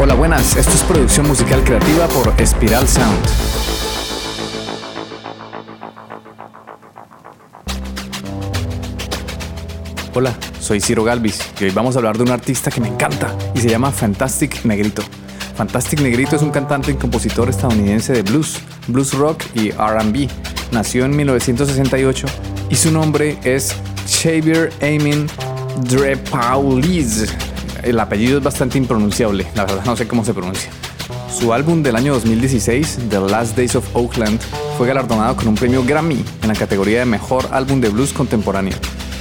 Hola, buenas. Esto es producción musical creativa por Espiral Sound. Hola, soy Ciro Galvis y hoy vamos a hablar de un artista que me encanta y se llama Fantastic Negrito. Fantastic Negrito es un cantante y compositor estadounidense de blues, blues rock y RB. Nació en 1968 y su nombre es Xavier Amin Drepaulis. El apellido es bastante impronunciable, la verdad no sé cómo se pronuncia. Su álbum del año 2016, The Last Days of Oakland, fue galardonado con un premio Grammy en la categoría de Mejor Álbum de Blues Contemporáneo.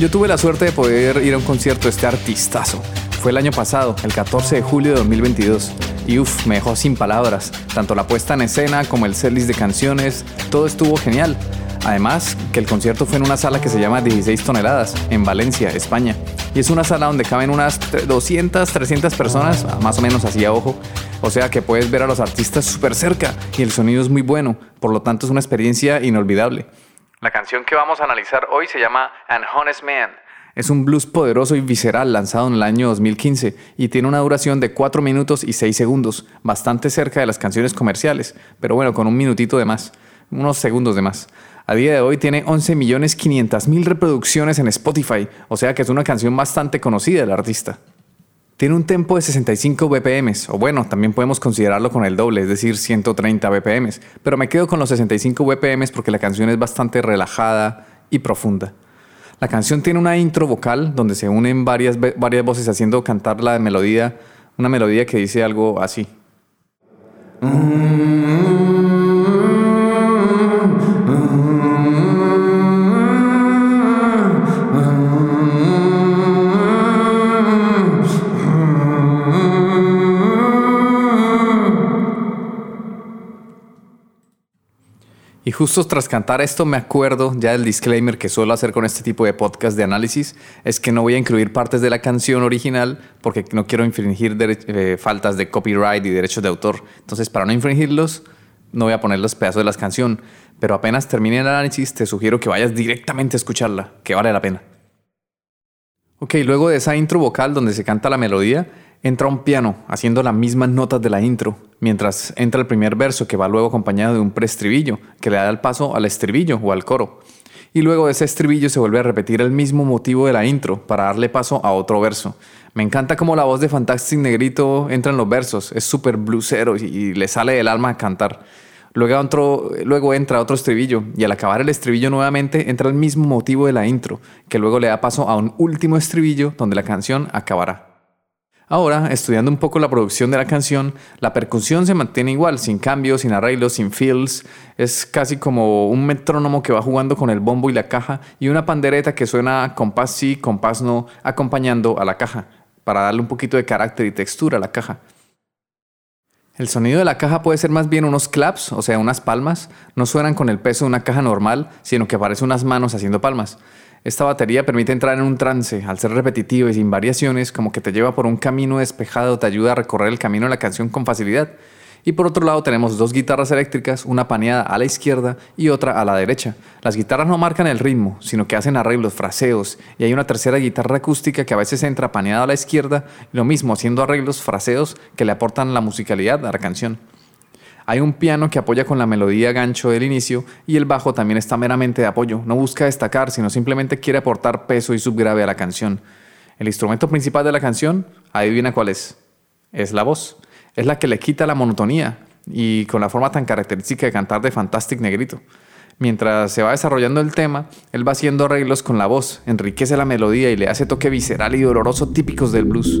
Yo tuve la suerte de poder ir a un concierto este artistazo. Fue el año pasado, el 14 de julio de 2022. Y uff, me dejó sin palabras. Tanto la puesta en escena como el setlist de canciones, todo estuvo genial. Además, que el concierto fue en una sala que se llama 16 toneladas, en Valencia, España. Y es una sala donde caben unas 200, 300 personas, más o menos así a ojo. O sea que puedes ver a los artistas súper cerca y el sonido es muy bueno, por lo tanto es una experiencia inolvidable. La canción que vamos a analizar hoy se llama An Honest Man. Es un blues poderoso y visceral lanzado en el año 2015 y tiene una duración de 4 minutos y 6 segundos, bastante cerca de las canciones comerciales, pero bueno, con un minutito de más, unos segundos de más. A día de hoy tiene 11.500.000 reproducciones en Spotify, o sea que es una canción bastante conocida del artista. Tiene un tempo de 65 BPM, o bueno, también podemos considerarlo con el doble, es decir, 130 BPM, pero me quedo con los 65 BPM porque la canción es bastante relajada y profunda. La canción tiene una intro vocal donde se unen varias, varias voces haciendo cantar la melodía, una melodía que dice algo así. Y justo tras cantar esto me acuerdo ya del disclaimer que suelo hacer con este tipo de podcast de análisis, es que no voy a incluir partes de la canción original porque no quiero infringir eh, faltas de copyright y derechos de autor. Entonces para no infringirlos, no voy a poner los pedazos de la canción, pero apenas termine el análisis te sugiero que vayas directamente a escucharla, que vale la pena. Ok, luego de esa intro vocal donde se canta la melodía, entra un piano haciendo las mismas notas de la intro, mientras entra el primer verso que va luego acompañado de un preestribillo que le da el paso al estribillo o al coro. Y luego de ese estribillo se vuelve a repetir el mismo motivo de la intro para darle paso a otro verso. Me encanta cómo la voz de Fantastic Negrito entra en los versos, es súper bluesero y le sale del alma a cantar. Luego, luego entra otro estribillo y al acabar el estribillo nuevamente entra el mismo motivo de la intro, que luego le da paso a un último estribillo donde la canción acabará. Ahora, estudiando un poco la producción de la canción, la percusión se mantiene igual, sin cambios, sin arreglos, sin fills. Es casi como un metrónomo que va jugando con el bombo y la caja y una pandereta que suena compás sí, compás no, acompañando a la caja, para darle un poquito de carácter y textura a la caja. El sonido de la caja puede ser más bien unos claps, o sea, unas palmas. No suenan con el peso de una caja normal, sino que parece unas manos haciendo palmas. Esta batería permite entrar en un trance, al ser repetitivo y sin variaciones, como que te lleva por un camino despejado, te ayuda a recorrer el camino de la canción con facilidad. Y por otro lado tenemos dos guitarras eléctricas, una paneada a la izquierda y otra a la derecha. Las guitarras no marcan el ritmo, sino que hacen arreglos, fraseos, y hay una tercera guitarra acústica que a veces entra paneada a la izquierda, lo mismo haciendo arreglos, fraseos que le aportan la musicalidad a la canción. Hay un piano que apoya con la melodía gancho del inicio y el bajo también está meramente de apoyo, no busca destacar, sino simplemente quiere aportar peso y subgrave a la canción. El instrumento principal de la canción, adivina cuál es. Es la voz. Es la que le quita la monotonía y con la forma tan característica de cantar de Fantastic Negrito. Mientras se va desarrollando el tema, él va haciendo arreglos con la voz, enriquece la melodía y le hace toque visceral y doloroso típicos del blues.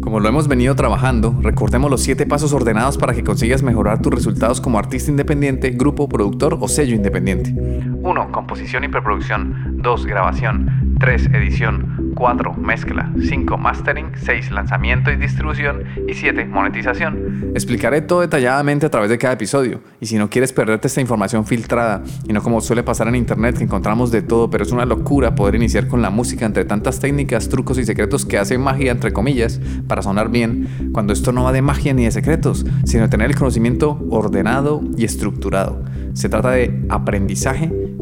Como lo hemos venido trabajando, recordemos los 7 pasos ordenados para que consigas mejorar tus resultados como artista independiente, grupo, productor o sello independiente. 1. Composición y preproducción. 2. Grabación. 3. Edición. 4. Mezcla. 5. Mastering. 6. Lanzamiento y distribución. Y 7. Monetización. Explicaré todo detalladamente a través de cada episodio. Y si no quieres perderte esta información filtrada, y no como suele pasar en internet que encontramos de todo, pero es una locura poder iniciar con la música entre tantas técnicas, trucos y secretos que hacen magia, entre comillas, para sonar bien, cuando esto no va de magia ni de secretos, sino de tener el conocimiento ordenado y estructurado. Se trata de aprendizaje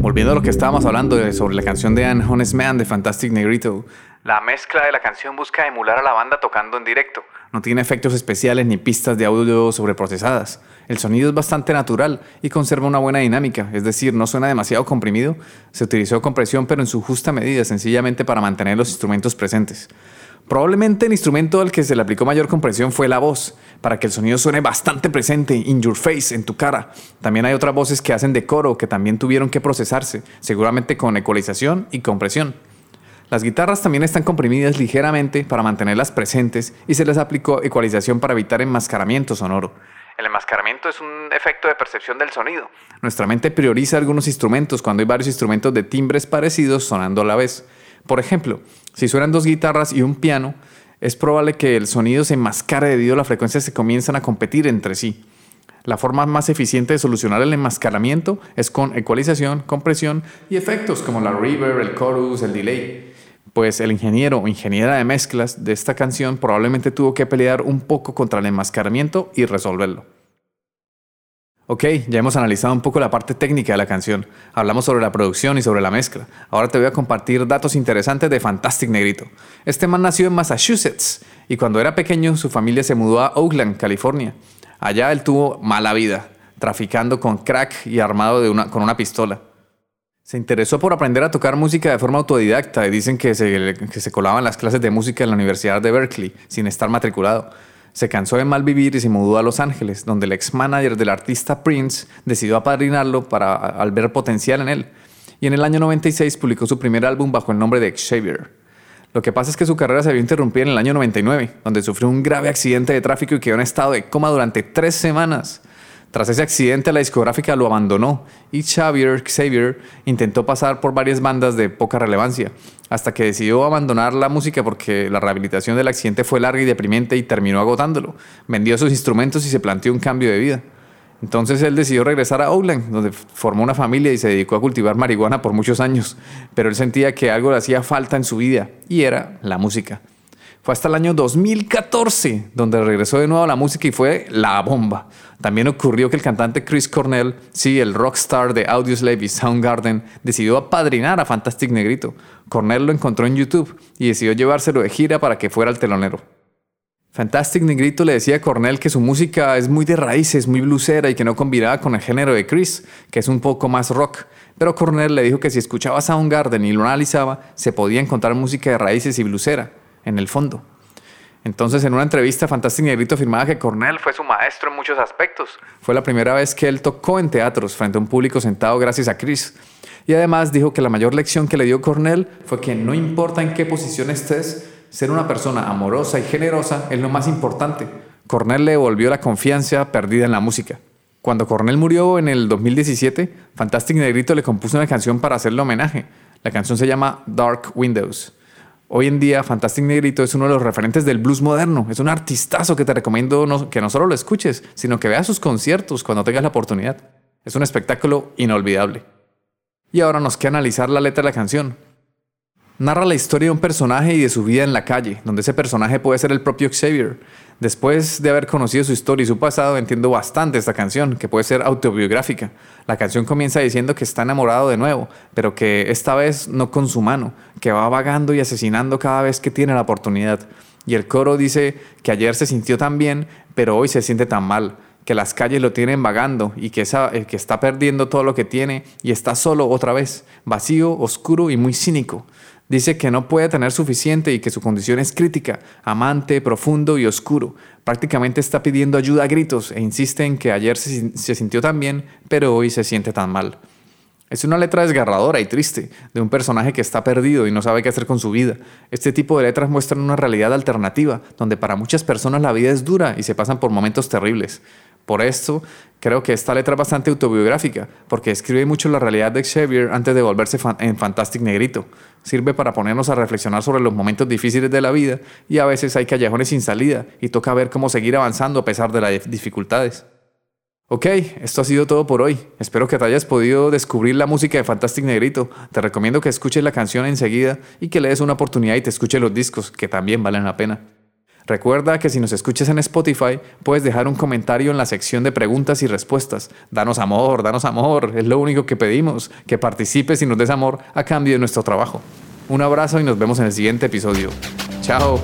Volviendo a lo que estábamos hablando sobre la canción de Anne Honest Man de Fantastic Negrito, la mezcla de la canción busca emular a la banda tocando en directo. No tiene efectos especiales ni pistas de audio sobreprocesadas. El sonido es bastante natural y conserva una buena dinámica, es decir, no suena demasiado comprimido. Se utilizó compresión pero en su justa medida, sencillamente para mantener los instrumentos presentes. Probablemente el instrumento al que se le aplicó mayor compresión fue la voz, para que el sonido suene bastante presente, in your face, en tu cara. También hay otras voces que hacen de coro que también tuvieron que procesarse, seguramente con ecualización y compresión. Las guitarras también están comprimidas ligeramente para mantenerlas presentes y se les aplicó ecualización para evitar enmascaramiento sonoro. El enmascaramiento es un efecto de percepción del sonido. Nuestra mente prioriza algunos instrumentos cuando hay varios instrumentos de timbres parecidos sonando a la vez. Por ejemplo, si suenan dos guitarras y un piano, es probable que el sonido se enmascare debido a las frecuencias que comienzan a competir entre sí. La forma más eficiente de solucionar el enmascaramiento es con ecualización, compresión y efectos como la reverb, el chorus, el delay pues el ingeniero o ingeniera de mezclas de esta canción probablemente tuvo que pelear un poco contra el enmascaramiento y resolverlo. Ok, ya hemos analizado un poco la parte técnica de la canción, hablamos sobre la producción y sobre la mezcla. Ahora te voy a compartir datos interesantes de Fantastic Negrito. Este man nació en Massachusetts y cuando era pequeño su familia se mudó a Oakland, California. Allá él tuvo mala vida, traficando con crack y armado con una pistola. Se interesó por aprender a tocar música de forma autodidacta y dicen que se, que las clases de música en la Universidad de Berkeley sin estar matriculado. Se cansó de mal vivir y se mudó a Los Ángeles, donde el ex manager del artista Prince decidió apadrinarlo para, al ver potencial en él. Y en el año 96 publicó su primer álbum bajo el nombre de Xavier. Lo que pasa es que su carrera se vio interrumpida en el año 99, donde sufrió un grave accidente de tráfico y quedó en estado de coma durante tres semanas. Tras ese accidente, la discográfica lo abandonó y Xavier Xavier intentó pasar por varias bandas de poca relevancia, hasta que decidió abandonar la música porque la rehabilitación del accidente fue larga y deprimente y terminó agotándolo. Vendió sus instrumentos y se planteó un cambio de vida. Entonces él decidió regresar a Oakland, donde formó una familia y se dedicó a cultivar marihuana por muchos años, pero él sentía que algo le hacía falta en su vida y era la música. Fue hasta el año 2014 donde regresó de nuevo a la música y fue la bomba. También ocurrió que el cantante Chris Cornell, sí, el rockstar de Audioslave y Soundgarden, decidió apadrinar a Fantastic Negrito. Cornell lo encontró en YouTube y decidió llevárselo de gira para que fuera el telonero. Fantastic Negrito le decía a Cornell que su música es muy de raíces, muy blusera y que no combinaba con el género de Chris, que es un poco más rock. Pero Cornell le dijo que si escuchaba Soundgarden y lo analizaba, se podía encontrar música de raíces y blusera en el fondo. Entonces, en una entrevista, Fantastic Negrito afirmaba que Cornell fue su maestro en muchos aspectos. Fue la primera vez que él tocó en teatros frente a un público sentado gracias a Chris. Y además dijo que la mayor lección que le dio Cornell fue que no importa en qué posición estés, ser una persona amorosa y generosa es lo más importante. Cornell le devolvió la confianza perdida en la música. Cuando Cornell murió en el 2017, Fantastic Negrito le compuso una canción para hacerle homenaje. La canción se llama Dark Windows. Hoy en día, Fantastic Negrito es uno de los referentes del blues moderno. Es un artistazo que te recomiendo que no solo lo escuches, sino que veas sus conciertos cuando tengas la oportunidad. Es un espectáculo inolvidable. Y ahora nos queda analizar la letra de la canción. Narra la historia de un personaje y de su vida en la calle, donde ese personaje puede ser el propio Xavier. Después de haber conocido su historia y su pasado, entiendo bastante esta canción, que puede ser autobiográfica. La canción comienza diciendo que está enamorado de nuevo, pero que esta vez no con su mano, que va vagando y asesinando cada vez que tiene la oportunidad. Y el coro dice que ayer se sintió tan bien, pero hoy se siente tan mal, que las calles lo tienen vagando y que, eh, que está perdiendo todo lo que tiene y está solo otra vez, vacío, oscuro y muy cínico. Dice que no puede tener suficiente y que su condición es crítica, amante, profundo y oscuro. Prácticamente está pidiendo ayuda a gritos e insiste en que ayer se, sintió tan bien, pero hoy se siente tan mal. Es una letra desgarradora y triste, de un personaje que está perdido y no sabe qué hacer con su vida. Este tipo de letras muestran una realidad alternativa, donde para muchas personas la vida es dura y se pasan por momentos terribles. Por esto, creo que esta letra es bastante autobiográfica, porque escribe mucho la realidad de Xavier antes de volverse en Fantastic Negrito. Sirve para ponernos a reflexionar sobre los momentos difíciles de la vida y a veces hay callejones sin salida y toca ver cómo seguir avanzando a pesar de las dificultades. Ok, esto ha sido todo por hoy. Espero que te hayas podido descubrir la música de Fantastic Negrito. Te recomiendo que escuches la canción enseguida y que le des una oportunidad y te escuches los discos, que también valen la pena. Recuerda que si nos escuchas en Spotify, puedes dejar un comentario en la sección de preguntas y respuestas. Danos amor, danos amor, es lo único que pedimos, que participes y nos des amor a cambio de nuestro trabajo. Un abrazo y nos vemos en el siguiente episodio. Chao.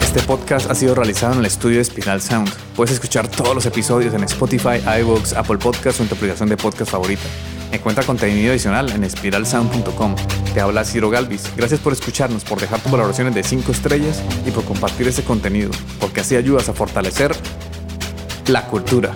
Este podcast ha sido realizado en el estudio de Spiral Sound. Puedes escuchar todos los episodios en Spotify, iVoox, Apple Podcasts o en tu aplicación de podcast favorita. Encuentra contenido adicional en espiralsound.com. Te habla Ciro Galvis. Gracias por escucharnos, por dejar tus valoraciones de 5 estrellas y por compartir ese contenido, porque así ayudas a fortalecer la cultura.